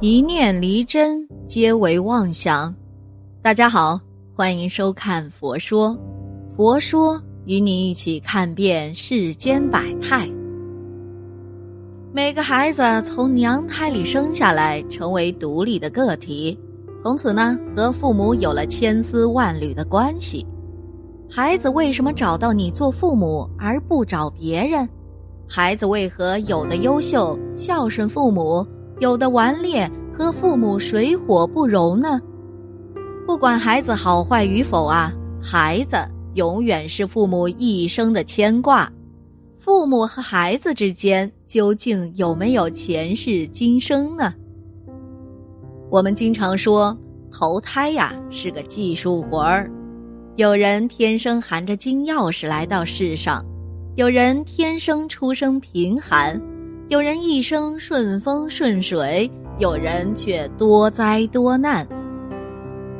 一念离真，皆为妄想。大家好，欢迎收看《佛说》，佛说与你一起看遍世间百态。每个孩子从娘胎里生下来，成为独立的个体，从此呢，和父母有了千丝万缕的关系。孩子为什么找到你做父母而不找别人？孩子为何有的优秀，孝顺父母？有的顽劣和父母水火不容呢。不管孩子好坏与否啊，孩子永远是父母一生的牵挂。父母和孩子之间究竟有没有前世今生呢？我们经常说投胎呀是个技术活儿，有人天生含着金钥匙来到世上，有人天生出生贫寒。有人一生顺风顺水，有人却多灾多难。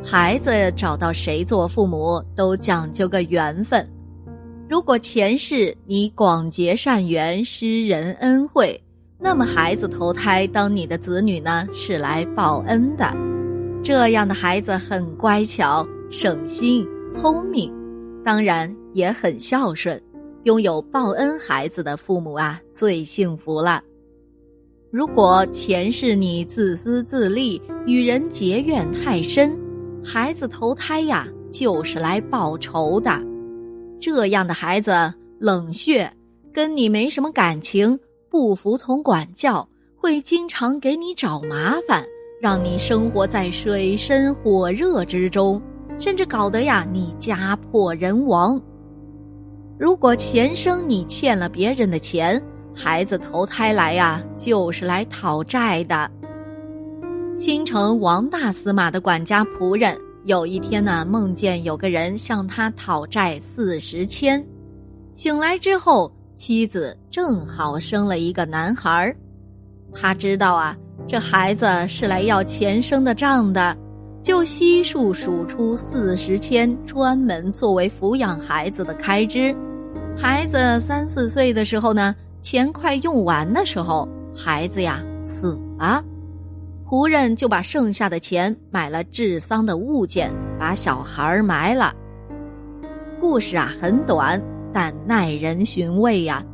孩子找到谁做父母，都讲究个缘分。如果前世你广结善缘，施人恩惠，那么孩子投胎当你的子女呢，是来报恩的。这样的孩子很乖巧、省心、聪明，当然也很孝顺。拥有报恩孩子的父母啊，最幸福了。如果前世你自私自利，与人结怨太深，孩子投胎呀，就是来报仇的。这样的孩子冷血，跟你没什么感情，不服从管教，会经常给你找麻烦，让你生活在水深火热之中，甚至搞得呀你家破人亡。如果前生你欠了别人的钱，孩子投胎来呀，就是来讨债的。新城王大司马的管家仆人有一天呢，梦见有个人向他讨债四十千。醒来之后，妻子正好生了一个男孩儿。他知道啊，这孩子是来要前生的账的，就悉数数出四十千，专门作为抚养孩子的开支。孩子三四岁的时候呢，钱快用完的时候，孩子呀死了，仆人就把剩下的钱买了治丧的物件，把小孩埋了。故事啊很短，但耐人寻味呀。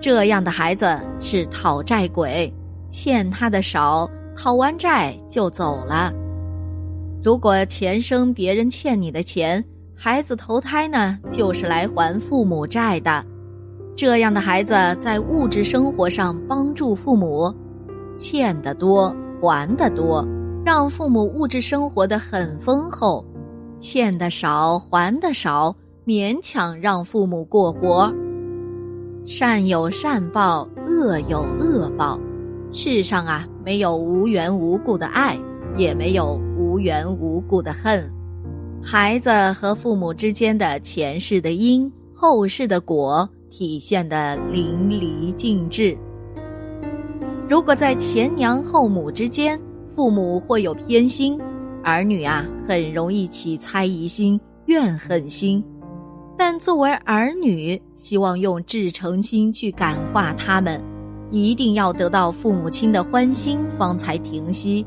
这样的孩子是讨债鬼，欠他的少，讨完债就走了。如果前生别人欠你的钱，孩子投胎呢，就是来还父母债的。这样的孩子在物质生活上帮助父母，欠的多还的多，让父母物质生活的很丰厚；欠的少还的少，勉强让父母过活。善有善报，恶有恶报。世上啊，没有无缘无故的爱，也没有无缘无故的恨。孩子和父母之间的前世的因，后世的果，体现的淋漓尽致。如果在前娘后母之间，父母或有偏心，儿女啊很容易起猜疑心、怨恨心。但作为儿女，希望用至诚心去感化他们，一定要得到父母亲的欢心，方才停息。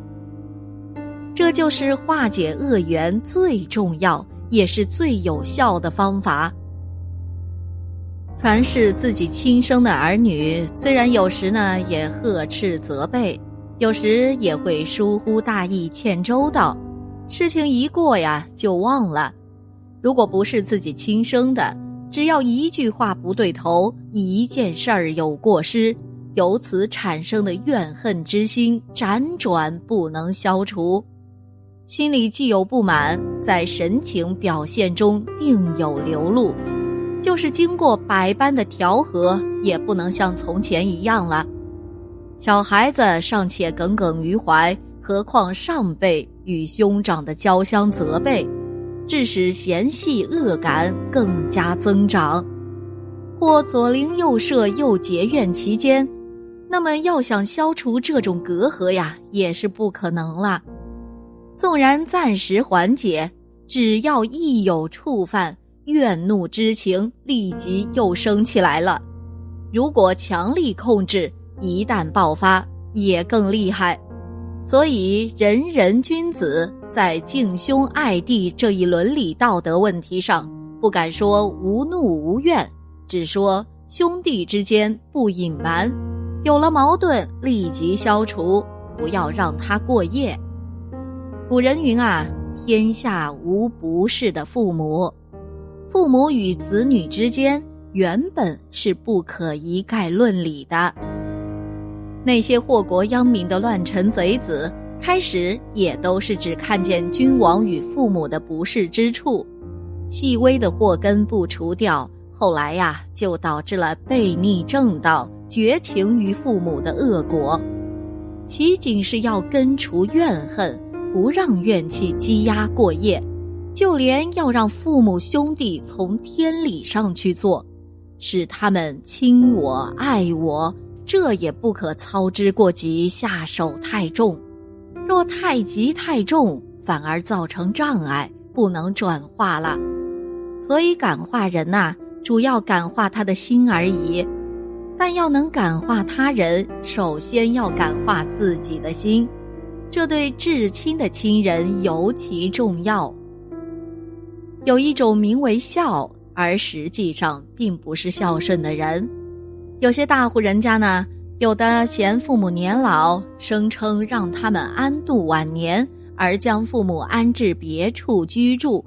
这就是化解恶缘最重要也是最有效的方法。凡是自己亲生的儿女，虽然有时呢也呵斥责备，有时也会疏忽大意欠周到，事情一过呀就忘了。如果不是自己亲生的，只要一句话不对头，一件事儿有过失，由此产生的怨恨之心辗转不能消除。心里既有不满，在神情表现中定有流露，就是经过百般的调和，也不能像从前一样了。小孩子尚且耿耿于怀，何况上辈与兄长的交相责备，致使嫌隙恶感更加增长，或左邻右舍又结怨其间，那么要想消除这种隔阂呀，也是不可能了。纵然暂时缓解，只要一有触犯，怨怒之情立即又升起来了。如果强力控制，一旦爆发，也更厉害。所以，人人君子在敬兄爱弟这一伦理道德问题上，不敢说无怒无怨，只说兄弟之间不隐瞒，有了矛盾立即消除，不要让他过夜。古人云啊，天下无不是的父母，父母与子女之间原本是不可一概论理的。那些祸国殃民的乱臣贼子，开始也都是只看见君王与父母的不是之处，细微的祸根不除掉，后来呀，就导致了背逆正道、绝情于父母的恶果。其仅是要根除怨恨，不让怨气积压过夜，就连要让父母兄弟从天理上去做，使他们亲我爱我。这也不可操之过急，下手太重。若太急太重，反而造成障碍，不能转化了。所以感化人呐，主要感化他的心而已。但要能感化他人，首先要感化自己的心，这对至亲的亲人尤其重要。有一种名为孝，而实际上并不是孝顺的人。有些大户人家呢，有的嫌父母年老，声称让他们安度晚年，而将父母安置别处居住；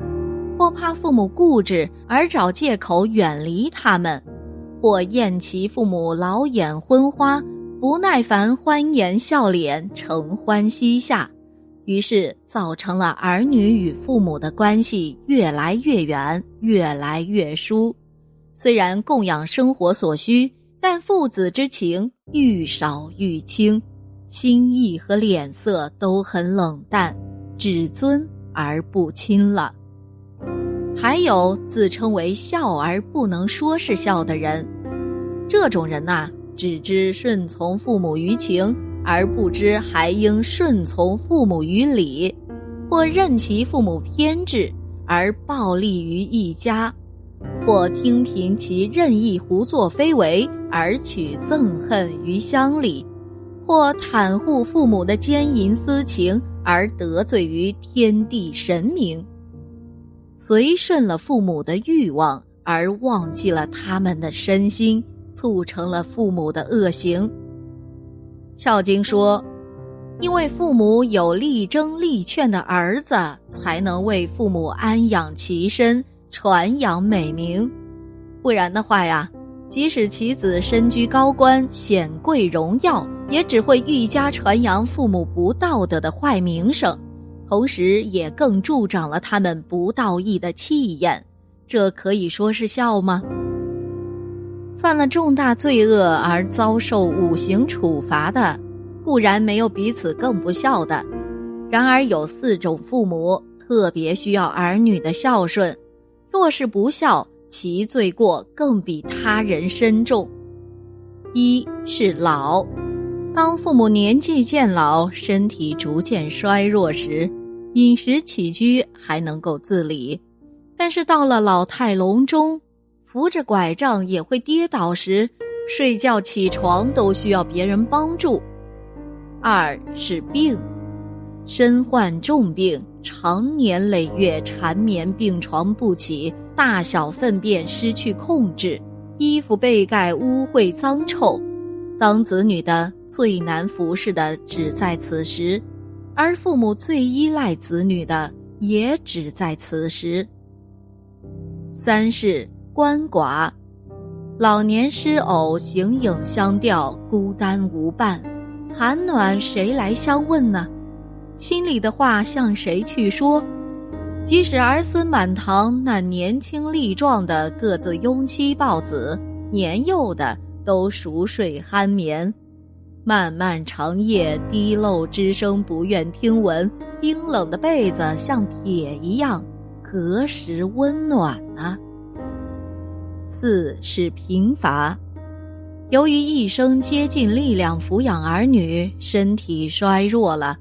或怕父母固执，而找借口远离他们；或厌其父母老眼昏花，不耐烦欢颜笑脸，承欢膝下，于是造成了儿女与父母的关系越来越远，越来越疏。虽然供养生活所需。但父子之情愈少愈轻，心意和脸色都很冷淡，只尊而不亲了。还有自称为孝而不能说是孝的人，这种人呐，只知顺从父母于情，而不知还应顺从父母于理；或任其父母偏执而暴戾于一家，或听凭其任意胡作非为。而取憎恨于乡里，或袒护父母的奸淫私情，而得罪于天地神明。随顺了父母的欲望，而忘记了他们的身心，促成了父母的恶行。《孝经》说：“因为父母有力争力劝的儿子，才能为父母安养其身，传扬美名。不然的话呀。”即使其子身居高官、显贵荣耀，也只会愈加传扬父母不道德的坏名声，同时也更助长了他们不道义的气焰。这可以说是孝吗？犯了重大罪恶而遭受五刑处罚的，固然没有比此更不孝的。然而有四种父母特别需要儿女的孝顺，若是不孝。其罪过更比他人深重。一是老，当父母年纪渐老，身体逐渐衰弱时，饮食起居还能够自理；但是到了老态龙钟，扶着拐杖也会跌倒时，睡觉起床都需要别人帮助。二是病，身患重病，常年累月缠绵病床不起。大小粪便失去控制，衣服被盖污秽脏臭，当子女的最难服侍的只在此时，而父母最依赖子女的也只在此时。三是鳏寡，老年失偶，形影相吊，孤单无伴，寒暖谁来相问呢？心里的话向谁去说？即使儿孙满堂，那年轻力壮的各自拥妻抱子，年幼的都熟睡酣眠。漫漫长夜，滴漏之声不愿听闻。冰冷的被子像铁一样，何时温暖呢？四是贫乏，由于一生竭尽力量抚养儿女，身体衰弱了。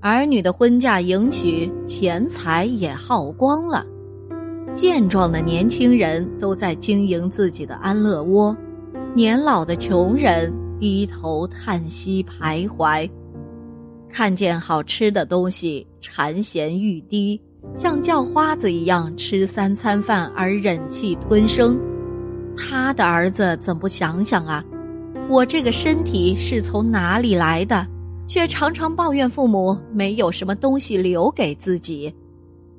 儿女的婚嫁迎娶，钱财也耗光了。健壮的年轻人都在经营自己的安乐窝，年老的穷人低头叹息徘徊。看见好吃的东西馋涎欲滴，像叫花子一样吃三餐饭而忍气吞声。他的儿子怎不想想啊？我这个身体是从哪里来的？却常常抱怨父母没有什么东西留给自己。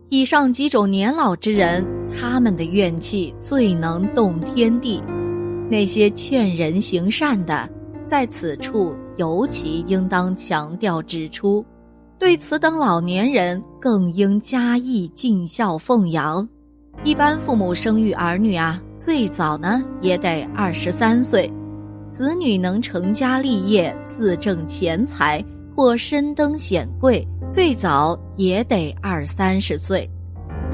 以上几种年老之人，他们的怨气最能动天地。那些劝人行善的，在此处尤其应当强调指出，对此等老年人更应加以尽孝奉养。一般父母生育儿女啊，最早呢也得二十三岁。子女能成家立业、自挣钱财或身登显贵，最早也得二三十岁；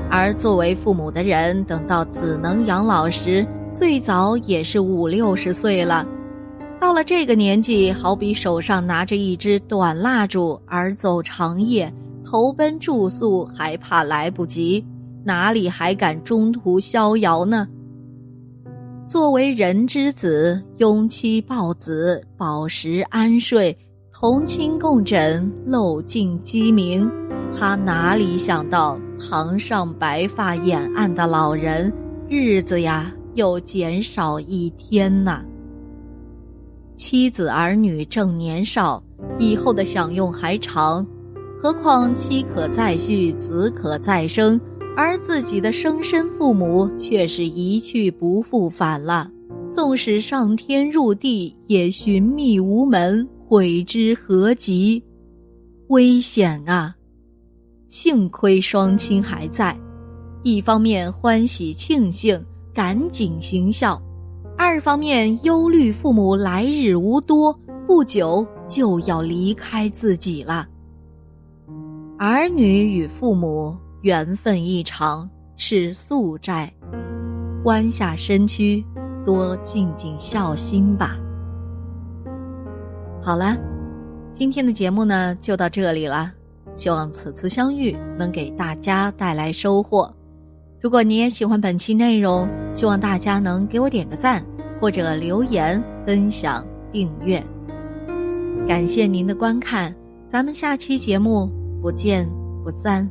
而作为父母的人，等到子能养老时，最早也是五六十岁了。到了这个年纪，好比手上拿着一支短蜡烛而走长夜，投奔住宿还怕来不及，哪里还敢中途逍遥呢？作为人之子，拥妻抱子，饱食安睡，同亲共枕，漏尽鸡鸣。他哪里想到堂上白发眼暗的老人，日子呀又减少一天呐。妻子儿女正年少，以后的享用还长，何况妻可再续，子可再生。而自己的生身父母却是一去不复返了，纵使上天入地，也寻觅无门，悔之何及？危险啊！幸亏双亲还在，一方面欢喜庆幸，赶紧行孝；二方面忧虑父母来日无多，不久就要离开自己了。儿女与父母。缘分一场是宿债，弯下身躯，多尽尽孝心吧。好了，今天的节目呢就到这里了。希望此次相遇能给大家带来收获。如果你也喜欢本期内容，希望大家能给我点个赞，或者留言、分享、订阅。感谢您的观看，咱们下期节目不见不散。